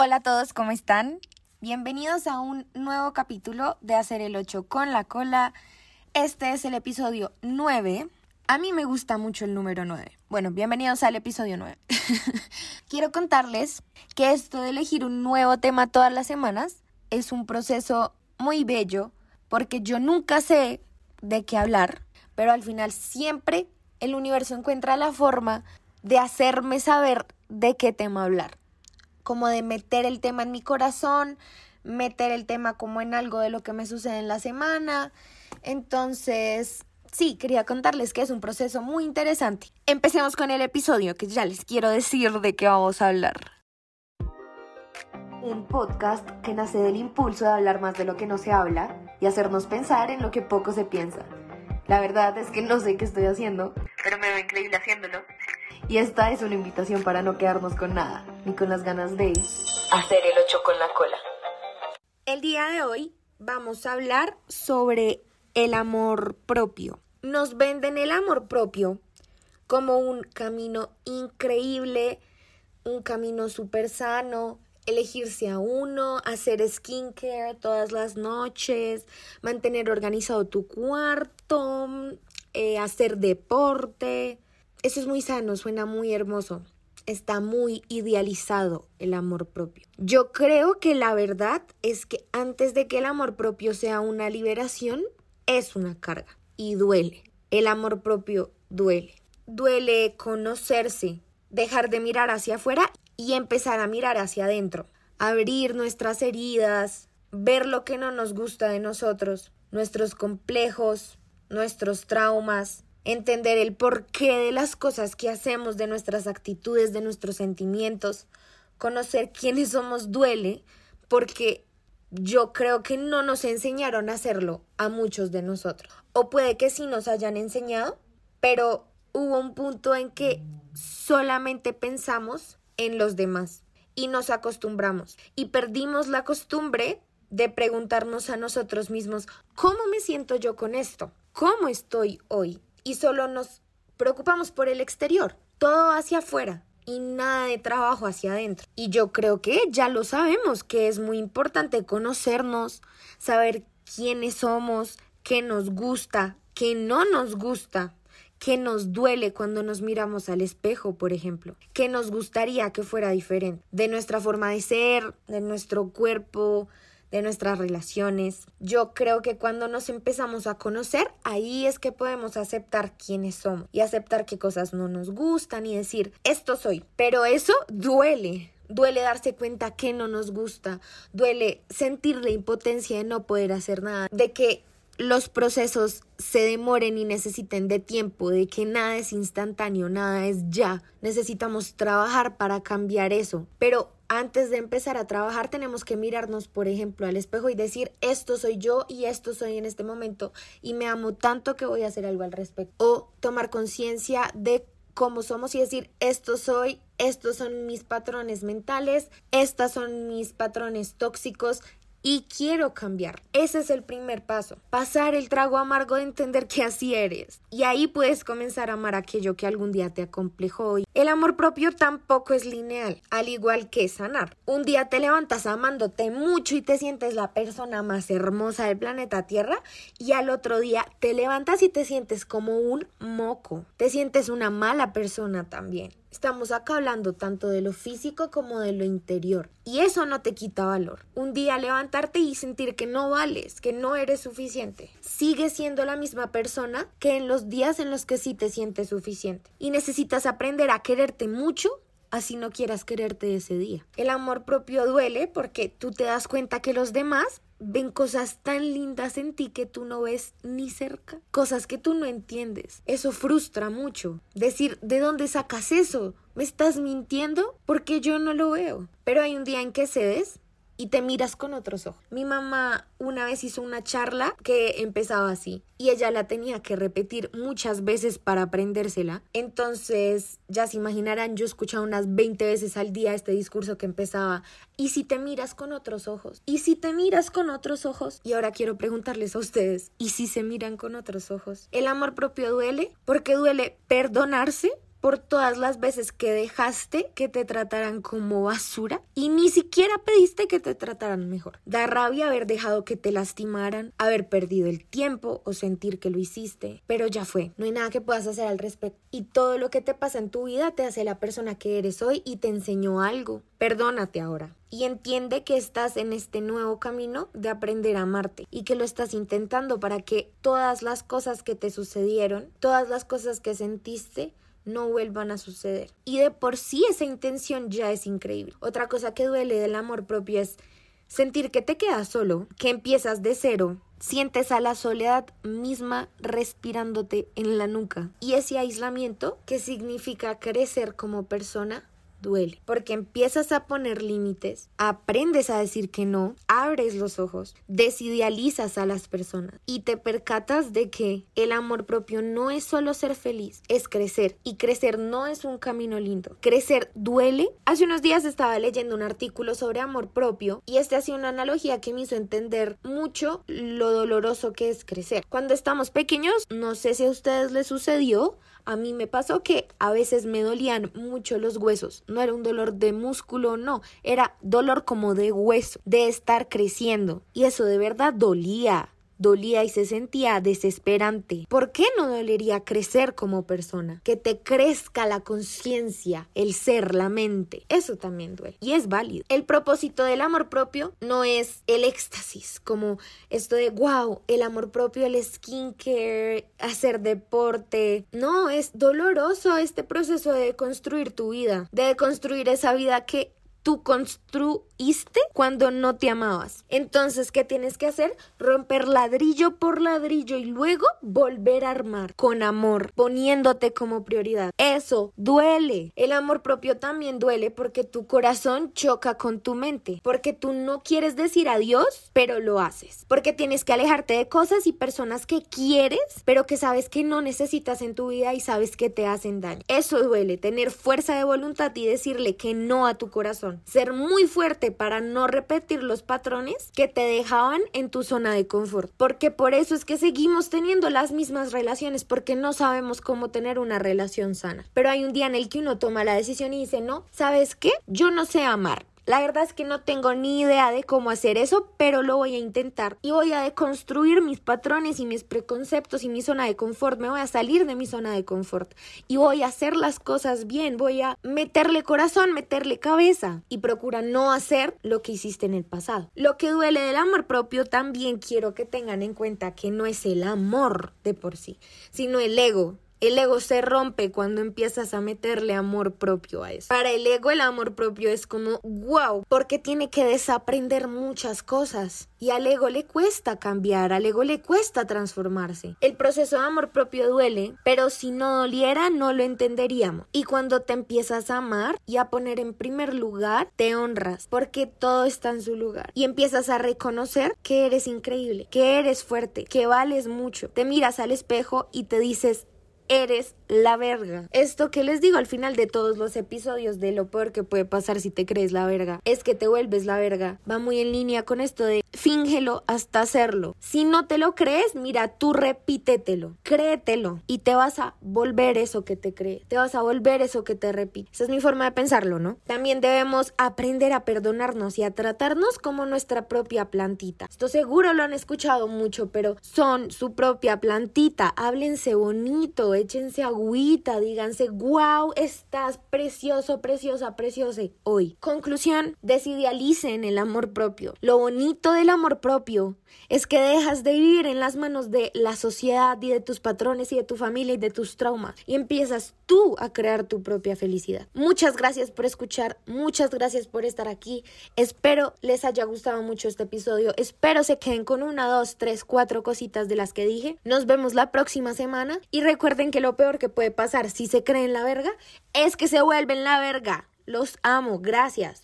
Hola a todos, ¿cómo están? Bienvenidos a un nuevo capítulo de Hacer el 8 con la cola. Este es el episodio 9. A mí me gusta mucho el número 9. Bueno, bienvenidos al episodio 9. Quiero contarles que esto de elegir un nuevo tema todas las semanas es un proceso muy bello porque yo nunca sé de qué hablar, pero al final siempre el universo encuentra la forma de hacerme saber de qué tema hablar como de meter el tema en mi corazón, meter el tema como en algo de lo que me sucede en la semana. Entonces, sí, quería contarles que es un proceso muy interesante. Empecemos con el episodio, que ya les quiero decir de qué vamos a hablar. Un podcast que nace del impulso de hablar más de lo que no se habla y hacernos pensar en lo que poco se piensa. La verdad es que no sé qué estoy haciendo, pero me veo increíble haciéndolo. Y esta es una invitación para no quedarnos con nada, ni con las ganas de hacer el ocho con la cola. El día de hoy vamos a hablar sobre el amor propio. Nos venden el amor propio como un camino increíble, un camino súper sano, elegirse a uno, hacer skincare todas las noches, mantener organizado tu cuarto, eh, hacer deporte, eso es muy sano, suena muy hermoso. Está muy idealizado el amor propio. Yo creo que la verdad es que antes de que el amor propio sea una liberación, es una carga y duele. El amor propio duele. Duele conocerse, dejar de mirar hacia afuera y empezar a mirar hacia adentro. Abrir nuestras heridas, ver lo que no nos gusta de nosotros, nuestros complejos, nuestros traumas, entender el porqué de las cosas que hacemos, de nuestras actitudes, de nuestros sentimientos, conocer quiénes somos duele, porque yo creo que no nos enseñaron a hacerlo a muchos de nosotros. O puede que sí nos hayan enseñado, pero hubo un punto en que solamente pensamos en los demás y nos acostumbramos y perdimos la costumbre de preguntarnos a nosotros mismos, ¿cómo me siento yo con esto? ¿Cómo estoy hoy? Y solo nos preocupamos por el exterior, todo hacia afuera y nada de trabajo hacia adentro. Y yo creo que ya lo sabemos, que es muy importante conocernos, saber quiénes somos, qué nos gusta, qué no nos gusta, qué nos duele cuando nos miramos al espejo, por ejemplo, qué nos gustaría que fuera diferente de nuestra forma de ser, de nuestro cuerpo, de nuestras relaciones. Yo creo que cuando nos empezamos a conocer, ahí es que podemos aceptar quiénes somos y aceptar qué cosas no nos gustan y decir, esto soy. Pero eso duele. Duele darse cuenta que no nos gusta, duele sentir la impotencia de no poder hacer nada, de que los procesos se demoren y necesiten de tiempo, de que nada es instantáneo, nada es ya. Necesitamos trabajar para cambiar eso. Pero antes de empezar a trabajar tenemos que mirarnos, por ejemplo, al espejo y decir, esto soy yo y esto soy en este momento y me amo tanto que voy a hacer algo al respecto. O tomar conciencia de cómo somos y decir, esto soy, estos son mis patrones mentales, estas son mis patrones tóxicos, y quiero cambiar. Ese es el primer paso. Pasar el trago amargo de entender que así eres. Y ahí puedes comenzar a amar aquello que algún día te acomplejó. El amor propio tampoco es lineal, al igual que sanar. Un día te levantas amándote mucho y te sientes la persona más hermosa del planeta Tierra y al otro día te levantas y te sientes como un moco. Te sientes una mala persona también. Estamos acá hablando tanto de lo físico como de lo interior. Y eso no te quita valor. Un día levantarte y sentir que no vales, que no eres suficiente. Sigues siendo la misma persona que en los días en los que sí te sientes suficiente. Y necesitas aprender a quererte mucho así no quieras quererte ese día. El amor propio duele porque tú te das cuenta que los demás ven cosas tan lindas en ti que tú no ves ni cerca, cosas que tú no entiendes. Eso frustra mucho. Decir, ¿de dónde sacas eso? ¿Me estás mintiendo? Porque yo no lo veo. Pero hay un día en que cedes y te miras con otros ojos. Mi mamá una vez hizo una charla que empezaba así y ella la tenía que repetir muchas veces para aprendérsela. Entonces, ya se imaginarán, yo escuchaba unas 20 veces al día este discurso que empezaba, ¿y si te miras con otros ojos? ¿Y si te miras con otros ojos? Y ahora quiero preguntarles a ustedes, ¿y si se miran con otros ojos? ¿El amor propio duele? Porque duele perdonarse por todas las veces que dejaste que te trataran como basura y ni siquiera pediste que te trataran mejor. Da rabia haber dejado que te lastimaran, haber perdido el tiempo o sentir que lo hiciste, pero ya fue. No hay nada que puedas hacer al respecto. Y todo lo que te pasa en tu vida te hace la persona que eres hoy y te enseñó algo. Perdónate ahora y entiende que estás en este nuevo camino de aprender a amarte y que lo estás intentando para que todas las cosas que te sucedieron, todas las cosas que sentiste, no vuelvan a suceder. Y de por sí esa intención ya es increíble. Otra cosa que duele del amor propio es sentir que te quedas solo, que empiezas de cero, sientes a la soledad misma respirándote en la nuca. Y ese aislamiento, que significa crecer como persona, duele, porque empiezas a poner límites, aprendes a decir que no, abres los ojos, desidealizas a las personas y te percatas de que el amor propio no es solo ser feliz, es crecer y crecer no es un camino lindo. Crecer duele. Hace unos días estaba leyendo un artículo sobre amor propio y este hacía una analogía que me hizo entender mucho lo doloroso que es crecer. Cuando estamos pequeños, no sé si a ustedes les sucedió, a mí me pasó que a veces me dolían mucho los huesos. No era un dolor de músculo, no, era dolor como de hueso, de estar creciendo. Y eso de verdad dolía dolía y se sentía desesperante. ¿Por qué no dolería crecer como persona? Que te crezca la conciencia, el ser, la mente. Eso también duele y es válido. El propósito del amor propio no es el éxtasis, como esto de wow, el amor propio, el skincare, hacer deporte. No, es doloroso este proceso de construir tu vida, de construir esa vida que tú construiste cuando no te amabas. Entonces, ¿qué tienes que hacer? Romper ladrillo por ladrillo y luego volver a armar con amor, poniéndote como prioridad. Eso duele. El amor propio también duele porque tu corazón choca con tu mente, porque tú no quieres decir adiós, pero lo haces, porque tienes que alejarte de cosas y personas que quieres, pero que sabes que no necesitas en tu vida y sabes que te hacen daño. Eso duele, tener fuerza de voluntad y decirle que no a tu corazón ser muy fuerte para no repetir los patrones que te dejaban en tu zona de confort. Porque por eso es que seguimos teniendo las mismas relaciones, porque no sabemos cómo tener una relación sana. Pero hay un día en el que uno toma la decisión y dice, no, ¿sabes qué? Yo no sé amar. La verdad es que no tengo ni idea de cómo hacer eso, pero lo voy a intentar y voy a deconstruir mis patrones y mis preconceptos y mi zona de confort. Me voy a salir de mi zona de confort y voy a hacer las cosas bien. Voy a meterle corazón, meterle cabeza y procura no hacer lo que hiciste en el pasado. Lo que duele del amor propio también quiero que tengan en cuenta que no es el amor de por sí, sino el ego el ego se rompe cuando empiezas a meterle amor propio a eso. Para el ego el amor propio es como wow, porque tiene que desaprender muchas cosas. Y al ego le cuesta cambiar, al ego le cuesta transformarse. El proceso de amor propio duele, pero si no doliera no lo entenderíamos. Y cuando te empiezas a amar y a poner en primer lugar, te honras, porque todo está en su lugar. Y empiezas a reconocer que eres increíble, que eres fuerte, que vales mucho. Te miras al espejo y te dices, eres la verga. Esto que les digo al final de todos los episodios de lo peor que puede pasar si te crees la verga es que te vuelves la verga. Va muy en línea con esto de fíngelo hasta hacerlo. Si no te lo crees, mira, tú repítetelo, créetelo y te vas a volver eso que te cree, te vas a volver eso que te repite. Esa es mi forma de pensarlo, ¿no? También debemos aprender a perdonarnos y a tratarnos como nuestra propia plantita. Esto seguro lo han escuchado mucho, pero son su propia plantita. Háblense bonito, échense agüita, díganse, wow, estás precioso, preciosa, preciosa hoy. Conclusión, desidealicen el amor propio. Lo bonito del amor propio es que dejas de vivir en las manos de la sociedad y de tus patrones y de tu familia y de tus traumas y empiezas tú a crear tu propia felicidad. Muchas gracias por escuchar, muchas gracias por estar aquí. Espero les haya gustado mucho este episodio. Espero se queden con una, dos, tres, cuatro cositas de las que dije. Nos vemos la próxima semana y recuerden que lo peor puede pasar si se creen la verga es que se vuelven la verga. Los amo, gracias.